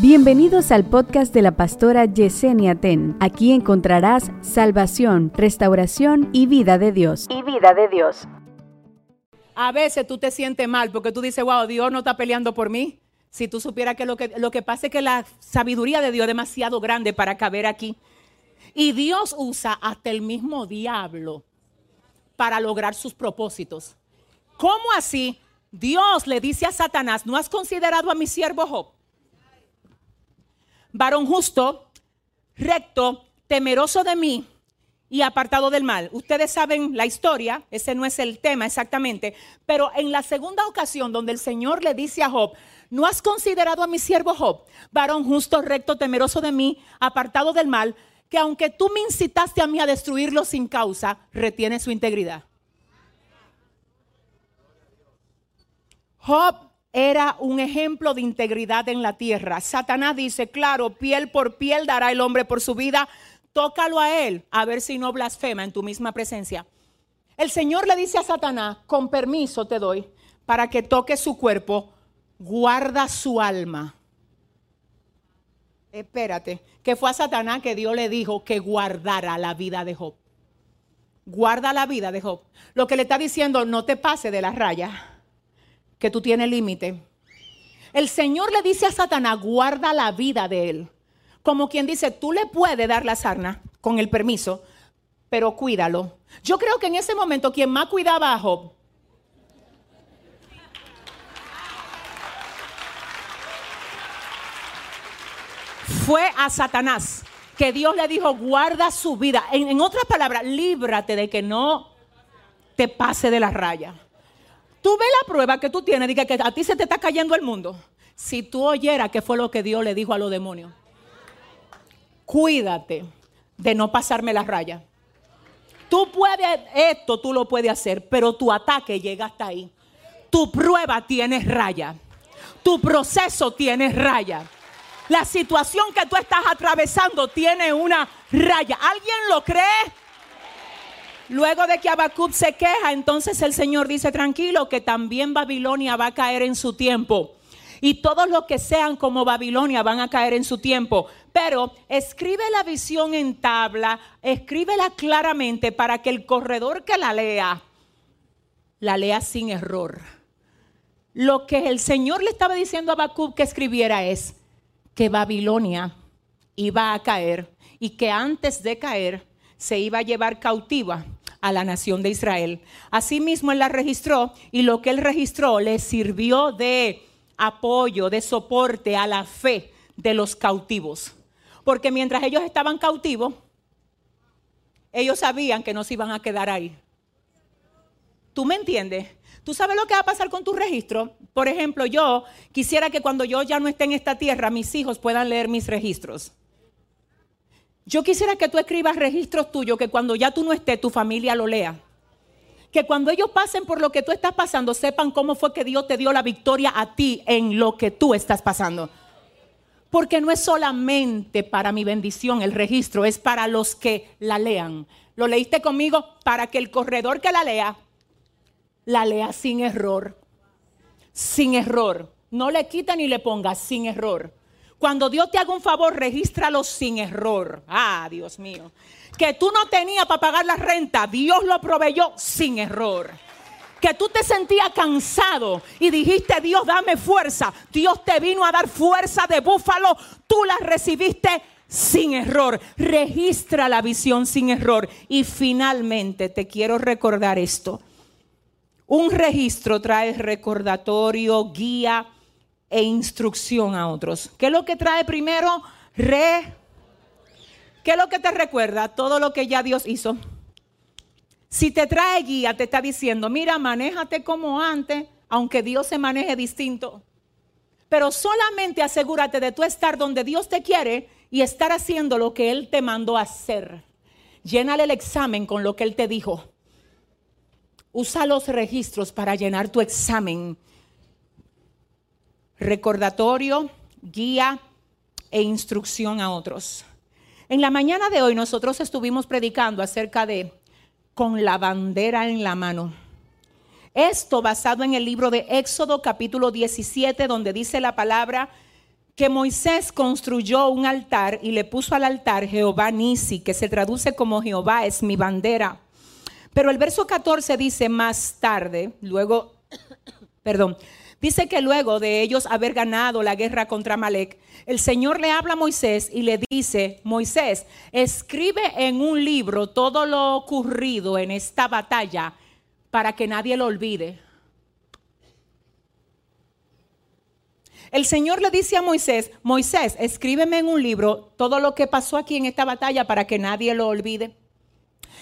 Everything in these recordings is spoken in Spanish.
Bienvenidos al podcast de la pastora Yesenia Ten. Aquí encontrarás salvación, restauración y vida de Dios. y vida de Dios. A veces tú te sientes mal porque tú dices, wow, Dios no está peleando por mí. Si tú supieras que lo que, lo que pasa es que la sabiduría de Dios es demasiado grande para caber aquí. Y Dios usa hasta el mismo diablo para lograr sus propósitos. ¿Cómo así? Dios le dice a Satanás, ¿no has considerado a mi siervo Job? Varón justo, recto, temeroso de mí y apartado del mal. Ustedes saben la historia, ese no es el tema exactamente, pero en la segunda ocasión donde el Señor le dice a Job, ¿no has considerado a mi siervo Job, varón justo, recto, temeroso de mí, apartado del mal, que aunque tú me incitaste a mí a destruirlo sin causa, retiene su integridad? Job era un ejemplo de integridad en la tierra. Satanás dice, claro, piel por piel dará el hombre por su vida. Tócalo a él, a ver si no blasfema en tu misma presencia. El Señor le dice a Satanás, con permiso te doy, para que toque su cuerpo, guarda su alma. Espérate, que fue a Satanás que Dios le dijo que guardara la vida de Job. Guarda la vida de Job. Lo que le está diciendo, no te pase de la raya que tú tienes límite. El Señor le dice a Satanás, guarda la vida de él. Como quien dice, tú le puedes dar la sarna con el permiso, pero cuídalo. Yo creo que en ese momento quien más cuidaba a Job fue a Satanás, que Dios le dijo, guarda su vida. En, en otras palabras, líbrate de que no te pase de la raya. Tú ves la prueba que tú tienes, diga que a ti se te está cayendo el mundo. Si tú oyeras qué fue lo que Dios le dijo a los demonios, cuídate de no pasarme la raya. Tú puedes, esto tú lo puedes hacer, pero tu ataque llega hasta ahí. Tu prueba tiene raya. Tu proceso tiene raya. La situación que tú estás atravesando tiene una raya. ¿Alguien lo cree? Luego de que Habacuc se queja, entonces el Señor dice, tranquilo, que también Babilonia va a caer en su tiempo. Y todos los que sean como Babilonia van a caer en su tiempo. Pero escribe la visión en tabla, escríbela claramente para que el corredor que la lea, la lea sin error. Lo que el Señor le estaba diciendo a Habacuc que escribiera es que Babilonia iba a caer y que antes de caer se iba a llevar cautiva a la nación de Israel. Asimismo, él la registró y lo que él registró le sirvió de apoyo, de soporte a la fe de los cautivos. Porque mientras ellos estaban cautivos, ellos sabían que no se iban a quedar ahí. ¿Tú me entiendes? ¿Tú sabes lo que va a pasar con tu registro? Por ejemplo, yo quisiera que cuando yo ya no esté en esta tierra, mis hijos puedan leer mis registros. Yo quisiera que tú escribas registros tuyos, que cuando ya tú no estés, tu familia lo lea. Que cuando ellos pasen por lo que tú estás pasando, sepan cómo fue que Dios te dio la victoria a ti en lo que tú estás pasando. Porque no es solamente para mi bendición el registro, es para los que la lean. ¿Lo leíste conmigo? Para que el corredor que la lea, la lea sin error. Sin error. No le quita ni le ponga sin error. Cuando Dios te haga un favor, regístralo sin error. Ah, Dios mío. Que tú no tenías para pagar la renta, Dios lo proveyó sin error. Que tú te sentías cansado y dijiste, Dios, dame fuerza. Dios te vino a dar fuerza de búfalo. Tú la recibiste sin error. Registra la visión sin error. Y finalmente te quiero recordar esto. Un registro trae recordatorio, guía e instrucción a otros. ¿Qué es lo que trae primero? Re. ¿Qué es lo que te recuerda? Todo lo que ya Dios hizo. Si te trae guía, te está diciendo, mira, manéjate como antes, aunque Dios se maneje distinto. Pero solamente asegúrate de tú estar donde Dios te quiere y estar haciendo lo que Él te mandó a hacer. Llénale el examen con lo que Él te dijo. Usa los registros para llenar tu examen recordatorio, guía e instrucción a otros. En la mañana de hoy nosotros estuvimos predicando acerca de con la bandera en la mano. Esto basado en el libro de Éxodo capítulo 17 donde dice la palabra que Moisés construyó un altar y le puso al altar Jehová Nisi, que se traduce como Jehová es mi bandera. Pero el verso 14 dice más tarde, luego, perdón, dice que luego de ellos haber ganado la guerra contra Malek, el Señor le habla a Moisés y le dice, Moisés, escribe en un libro todo lo ocurrido en esta batalla para que nadie lo olvide. El Señor le dice a Moisés, Moisés, escríbeme en un libro todo lo que pasó aquí en esta batalla para que nadie lo olvide.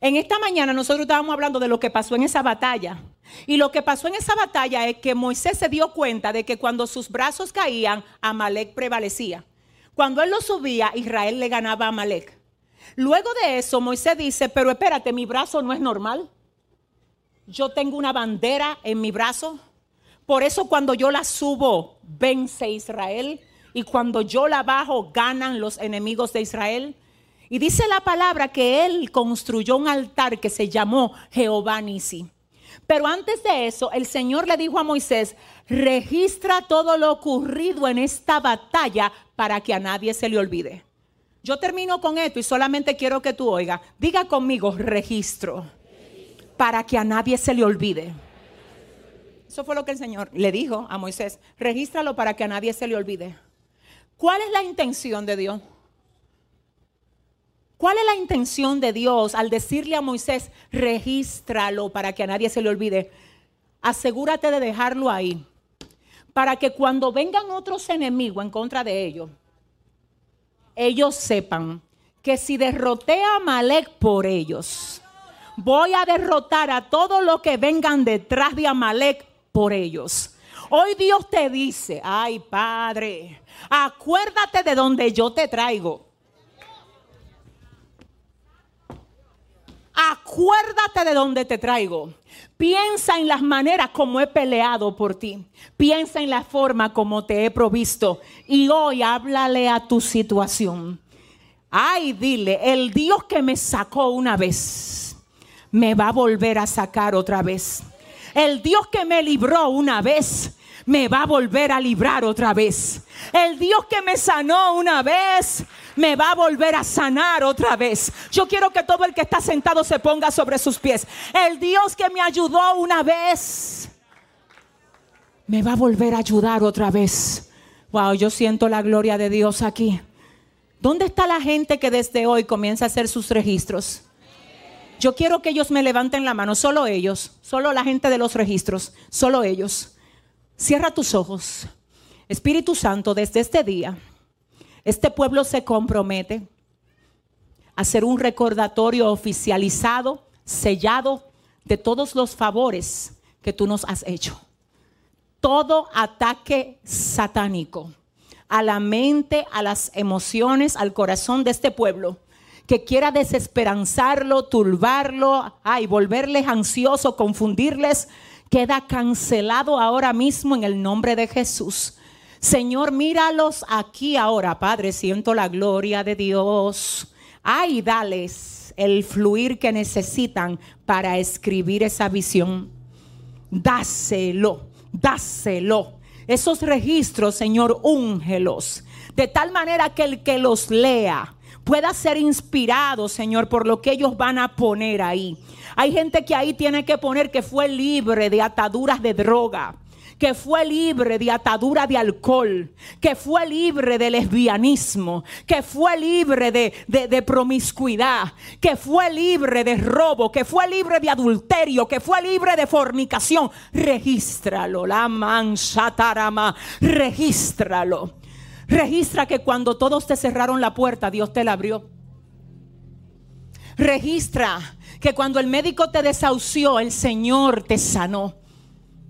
En esta mañana nosotros estábamos hablando de lo que pasó en esa batalla. Y lo que pasó en esa batalla es que Moisés se dio cuenta de que cuando sus brazos caían, Amalek prevalecía. Cuando él lo subía, Israel le ganaba a Amalek. Luego de eso, Moisés dice, pero espérate, mi brazo no es normal. Yo tengo una bandera en mi brazo. Por eso cuando yo la subo, vence Israel. Y cuando yo la bajo, ganan los enemigos de Israel. Y dice la palabra que él construyó un altar que se llamó Jehová Nisi. Pero antes de eso, el Señor le dijo a Moisés, registra todo lo ocurrido en esta batalla para que a nadie se le olvide. Yo termino con esto y solamente quiero que tú oigas. Diga conmigo, registro, para que a nadie se le olvide. Eso fue lo que el Señor le dijo a Moisés. Regístralo para que a nadie se le olvide. ¿Cuál es la intención de Dios? ¿Cuál es la intención de Dios al decirle a Moisés, regístralo para que a nadie se le olvide? Asegúrate de dejarlo ahí, para que cuando vengan otros enemigos en contra de ellos, ellos sepan que si derroté a Amalek por ellos, voy a derrotar a todos los que vengan detrás de Amalek por ellos. Hoy Dios te dice, ay Padre, acuérdate de donde yo te traigo. Acuérdate de donde te traigo. Piensa en las maneras como he peleado por ti. Piensa en la forma como te he provisto. Y hoy háblale a tu situación. Ay, dile, el Dios que me sacó una vez, me va a volver a sacar otra vez. El Dios que me libró una vez, me va a volver a librar otra vez. El Dios que me sanó una vez, me va a volver a sanar otra vez. Yo quiero que todo el que está sentado se ponga sobre sus pies. El Dios que me ayudó una vez, me va a volver a ayudar otra vez. Wow, yo siento la gloria de Dios aquí. ¿Dónde está la gente que desde hoy comienza a hacer sus registros? Yo quiero que ellos me levanten la mano, solo ellos, solo la gente de los registros, solo ellos. Cierra tus ojos. Espíritu Santo, desde este día, este pueblo se compromete a hacer un recordatorio oficializado, sellado de todos los favores que tú nos has hecho. Todo ataque satánico a la mente, a las emociones, al corazón de este pueblo que quiera desesperanzarlo, turbarlo, ay, volverles ansioso, confundirles, queda cancelado ahora mismo en el nombre de Jesús. Señor, míralos aquí ahora, Padre, siento la gloria de Dios. Ay, dales el fluir que necesitan para escribir esa visión. Dáselo, dáselo. Esos registros, Señor, úngelos. De tal manera que el que los lea pueda ser inspirado, Señor, por lo que ellos van a poner ahí. Hay gente que ahí tiene que poner que fue libre de ataduras de droga que fue libre de atadura de alcohol, que fue libre de lesbianismo, que fue libre de, promiscuidad, que fue libre de robo, que fue libre de adulterio, que fue libre de fornicación. Regístralo, la tarama, regístralo. Registra que cuando todos te cerraron la puerta, Dios te la abrió. Registra que cuando el médico te desahució, el Señor te sanó.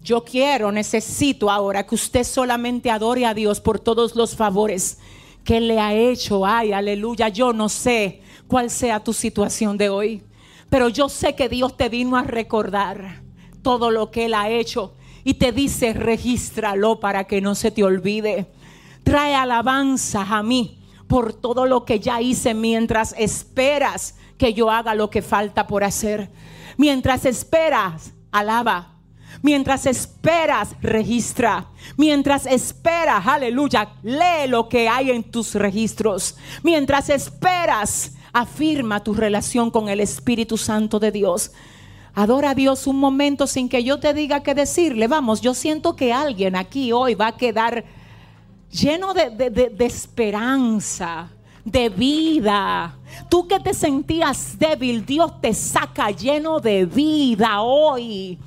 Yo quiero, necesito ahora que usted solamente adore a Dios por todos los favores que le ha hecho. Ay, aleluya. Yo no sé cuál sea tu situación de hoy, pero yo sé que Dios te vino a recordar todo lo que Él ha hecho y te dice, regístralo para que no se te olvide. Trae alabanza a mí por todo lo que ya hice mientras esperas que yo haga lo que falta por hacer. Mientras esperas, alaba Mientras esperas, registra. Mientras esperas, aleluya, lee lo que hay en tus registros. Mientras esperas, afirma tu relación con el Espíritu Santo de Dios. Adora a Dios un momento sin que yo te diga qué decirle. Vamos, yo siento que alguien aquí hoy va a quedar lleno de, de esperanza, de vida. Tú que te sentías débil, Dios te saca lleno de vida hoy.